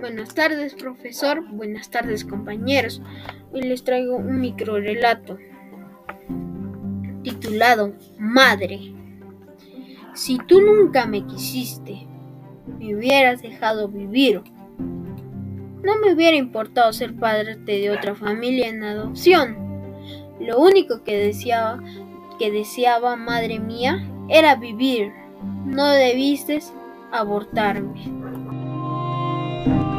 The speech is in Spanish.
Buenas tardes, profesor. Buenas tardes, compañeros. Hoy les traigo un micro relato titulado Madre. Si tú nunca me quisiste, me hubieras dejado vivir. No me hubiera importado ser padre de otra familia en adopción. Lo único que deseaba, que deseaba, madre mía, era vivir. No debiste abortarme. Thank you.